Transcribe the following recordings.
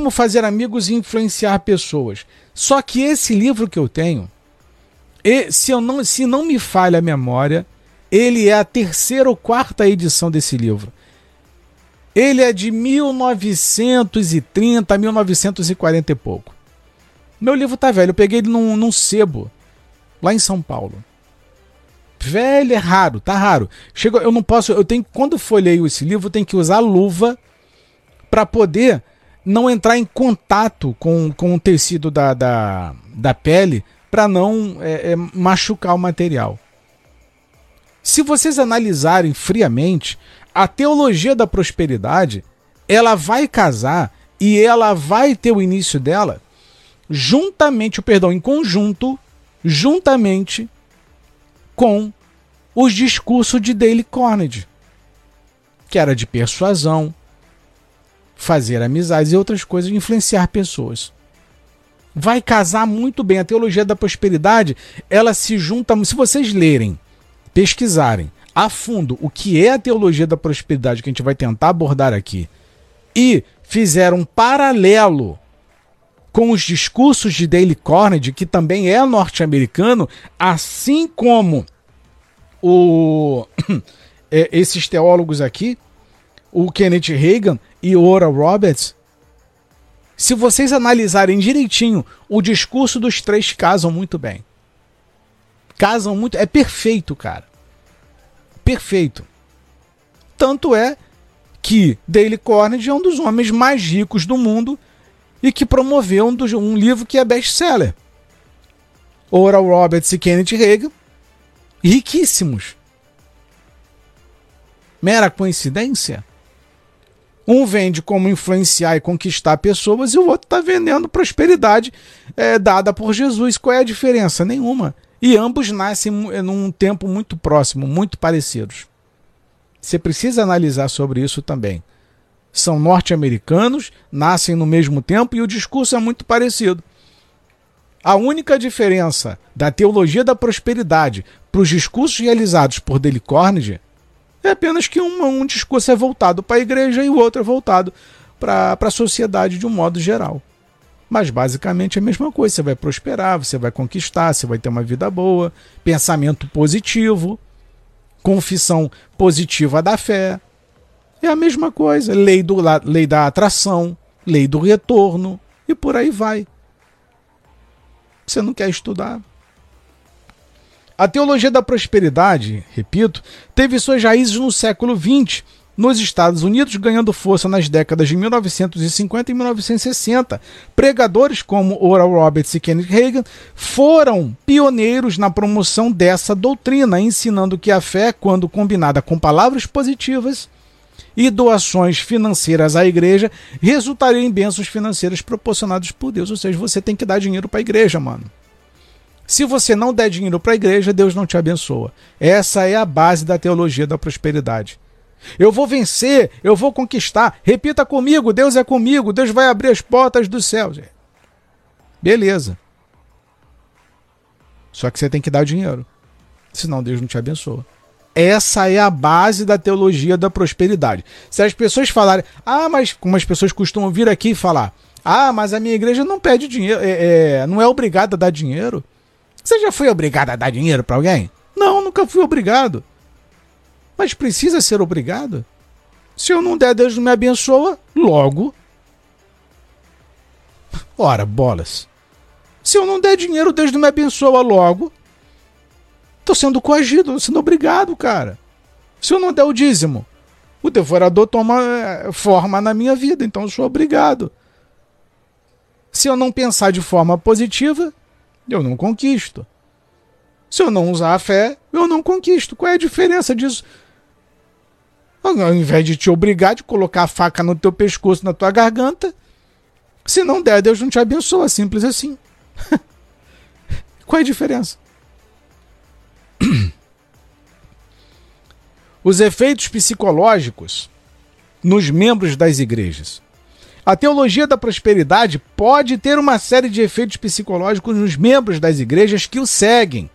Como fazer amigos e influenciar pessoas. Só que esse livro que eu tenho, se, eu não, se não me falha a memória, ele é a terceira ou quarta edição desse livro. Ele é de 1930, 1940 e pouco. Meu livro tá velho, eu peguei ele num, num sebo, lá em São Paulo. Velho, é raro, tá raro. Chega, eu não posso, eu tenho, quando folheio esse livro, eu tenho que usar luva para poder não entrar em contato com, com o tecido da, da, da pele para não é, é, machucar o material. Se vocês analisarem friamente, a teologia da prosperidade ela vai casar e ela vai ter o início dela juntamente, o perdão, em conjunto, juntamente com os discursos de Dale Carnegie, que era de persuasão, fazer amizades e outras coisas, influenciar pessoas. Vai casar muito bem. A teologia da prosperidade, ela se junta. Se vocês lerem, pesquisarem a fundo o que é a teologia da prosperidade que a gente vai tentar abordar aqui e fizer um paralelo com os discursos de Dale Carnegie, que também é norte-americano, assim como o, é, esses teólogos aqui, o Kenneth Reagan e o Oral Roberts, se vocês analisarem direitinho, o discurso dos três casam muito bem. Casam muito. É perfeito, cara. Perfeito. Tanto é que Dale Carnegie é um dos homens mais ricos do mundo e que promoveu um, dos, um livro que é best-seller. Oral Roberts e Kenneth Reagan, riquíssimos. Mera coincidência? Um vende como influenciar e conquistar pessoas e o outro está vendendo prosperidade é, dada por Jesus. Qual é a diferença? Nenhuma. E ambos nascem num tempo muito próximo, muito parecidos. Você precisa analisar sobre isso também são norte-americanos, nascem no mesmo tempo e o discurso é muito parecido. A única diferença da teologia da prosperidade para os discursos realizados por Dale Carnegie é apenas que um, um discurso é voltado para a igreja e o outro é voltado para a sociedade de um modo geral. Mas basicamente é a mesma coisa. Você vai prosperar, você vai conquistar, você vai ter uma vida boa, pensamento positivo, confissão positiva da fé. É a mesma coisa. Lei, do, lei da atração, lei do retorno e por aí vai. Você não quer estudar? A teologia da prosperidade, repito, teve suas raízes no século XX, nos Estados Unidos, ganhando força nas décadas de 1950 e 1960. Pregadores como Oral Roberts e Kenneth Reagan foram pioneiros na promoção dessa doutrina, ensinando que a fé, quando combinada com palavras positivas, e doações financeiras à igreja resultariam em bênçãos financeiras proporcionadas por Deus. Ou seja, você tem que dar dinheiro para a igreja, mano. Se você não der dinheiro para a igreja, Deus não te abençoa. Essa é a base da teologia da prosperidade. Eu vou vencer, eu vou conquistar. Repita comigo: Deus é comigo, Deus vai abrir as portas dos céus. Beleza. Só que você tem que dar dinheiro. Senão Deus não te abençoa. Essa é a base da teologia da prosperidade. Se as pessoas falarem, ah, mas como as pessoas costumam vir aqui e falar, ah, mas a minha igreja não pede dinheiro, é, é, não é obrigada a dar dinheiro. Você já foi obrigado a dar dinheiro para alguém? Não, nunca fui obrigado. Mas precisa ser obrigado? Se eu não der, Deus não me abençoa, logo. Ora, bolas. Se eu não der dinheiro, Deus não me abençoa logo. Tô sendo coagido, sendo obrigado, cara. Se eu não der o dízimo, o devorador toma eh, forma na minha vida, então eu sou obrigado. Se eu não pensar de forma positiva, eu não conquisto. Se eu não usar a fé, eu não conquisto. Qual é a diferença disso? Ao invés de te obrigar de colocar a faca no teu pescoço, na tua garganta, se não der, Deus não te abençoa. Simples assim. Qual é a diferença? Os efeitos psicológicos nos membros das igrejas. A teologia da prosperidade pode ter uma série de efeitos psicológicos nos membros das igrejas que o seguem.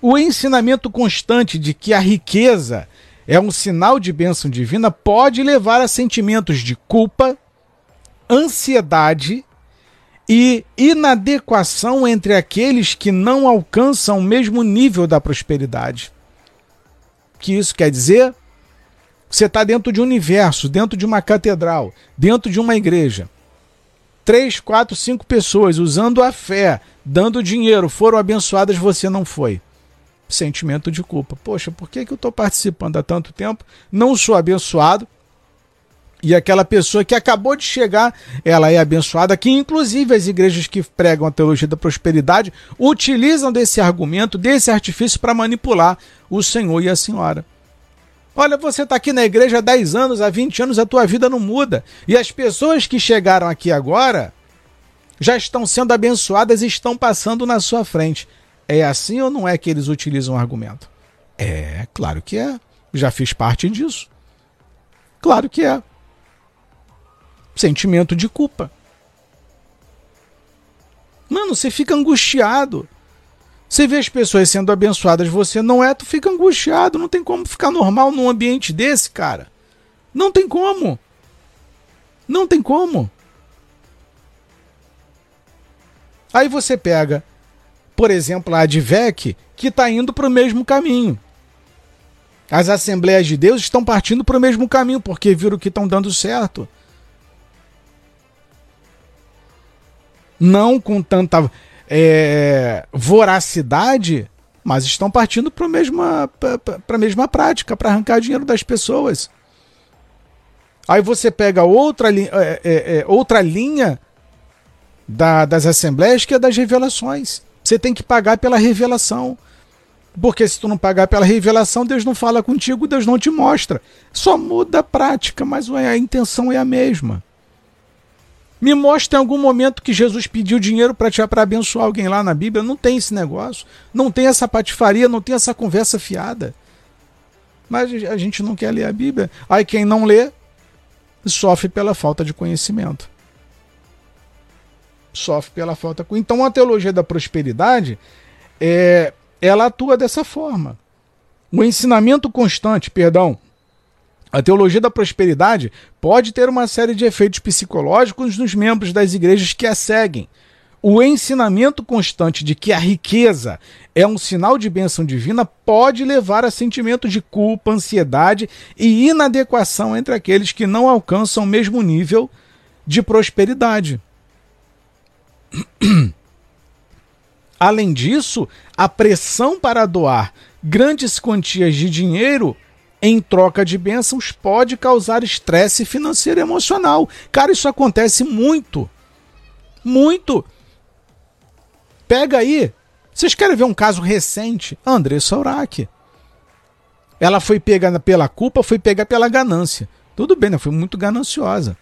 O ensinamento constante de que a riqueza é um sinal de bênção divina pode levar a sentimentos de culpa, ansiedade e inadequação entre aqueles que não alcançam o mesmo nível da prosperidade. O que isso quer dizer? Você está dentro de um universo, dentro de uma catedral, dentro de uma igreja. Três, quatro, cinco pessoas usando a fé, dando dinheiro, foram abençoadas, você não foi. Sentimento de culpa. Poxa, por que, que eu estou participando há tanto tempo? Não sou abençoado, e aquela pessoa que acabou de chegar, ela é abençoada, que inclusive as igrejas que pregam a teologia da prosperidade utilizam desse argumento, desse artifício para manipular o Senhor e a senhora. Olha, você está aqui na igreja há 10 anos, há 20 anos, a tua vida não muda. E as pessoas que chegaram aqui agora já estão sendo abençoadas e estão passando na sua frente. É assim ou não é que eles utilizam o argumento? É, claro que é. Já fiz parte disso. Claro que é sentimento de culpa. Mano, você fica angustiado. Você vê as pessoas sendo abençoadas, você não é, tu fica angustiado. Não tem como ficar normal num ambiente desse, cara. Não tem como. Não tem como. Aí você pega, por exemplo, a Advec, que está indo para o mesmo caminho. As Assembleias de Deus estão partindo para o mesmo caminho, porque viram que estão dando certo. não com tanta é, voracidade, mas estão partindo para a mesma, mesma prática, para arrancar dinheiro das pessoas. Aí você pega outra, é, é, é, outra linha da, das assembleias que é das revelações. Você tem que pagar pela revelação. Porque se tu não pagar pela revelação, Deus não fala contigo, Deus não te mostra. Só muda a prática, mas a intenção é a mesma. Me mostra em algum momento que Jesus pediu dinheiro para abençoar alguém lá na Bíblia. Não tem esse negócio. Não tem essa patifaria, não tem essa conversa fiada. Mas a gente não quer ler a Bíblia. Aí quem não lê sofre pela falta de conhecimento. Sofre pela falta. Então a teologia da prosperidade é, ela atua dessa forma. O ensinamento constante, perdão, a teologia da prosperidade pode ter uma série de efeitos psicológicos nos membros das igrejas que a seguem. O ensinamento constante de que a riqueza é um sinal de bênção divina pode levar a sentimento de culpa, ansiedade e inadequação entre aqueles que não alcançam o mesmo nível de prosperidade. Além disso, a pressão para doar grandes quantias de dinheiro em troca de bênçãos pode causar estresse financeiro e emocional. Cara, isso acontece muito. Muito. Pega aí. Vocês querem ver um caso recente? Andressa Urach. Ela foi pega pela culpa, foi pega pela ganância. Tudo bem, né? Foi muito gananciosa.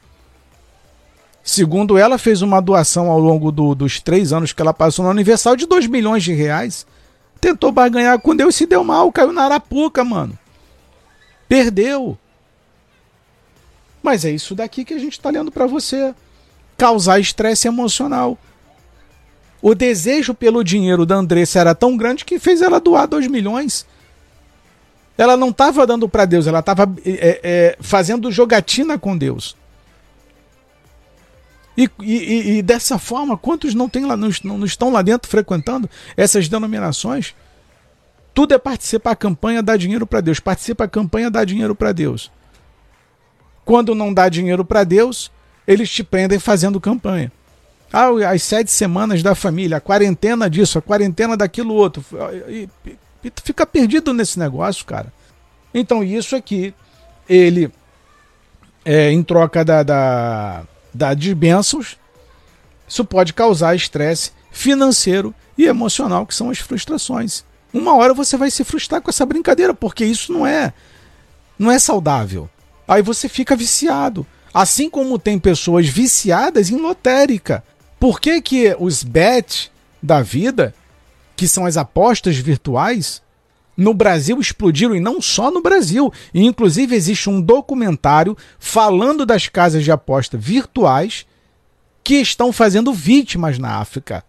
Segundo ela, fez uma doação ao longo do, dos três anos que ela passou no Universal de 2 milhões de reais. Tentou barganhar com Deus se deu mal, caiu na arapuca, mano. Perdeu. Mas é isso daqui que a gente está lendo para você. Causar estresse emocional. O desejo pelo dinheiro da Andressa era tão grande que fez ela doar 2 milhões. Ela não estava dando para Deus, ela estava é, é, fazendo jogatina com Deus. E, e, e, dessa forma, quantos não, tem lá, não, não estão lá dentro frequentando essas denominações? Tudo é participar da campanha, dar dinheiro para Deus. Participa da campanha, dá dinheiro para Deus. Quando não dá dinheiro para Deus, eles te prendem fazendo campanha. Ah, as sete semanas da família, a quarentena disso, a quarentena daquilo outro. E, e, e tu fica perdido nesse negócio, cara. Então, isso aqui, ele, é, em troca da, da, da de bênçãos, isso pode causar estresse financeiro e emocional, que são as frustrações. Uma hora você vai se frustrar com essa brincadeira, porque isso não é não é saudável. Aí você fica viciado. Assim como tem pessoas viciadas em lotérica. Por que, que os bet da vida, que são as apostas virtuais, no Brasil explodiram e não só no Brasil. E, inclusive existe um documentário falando das casas de aposta virtuais que estão fazendo vítimas na África.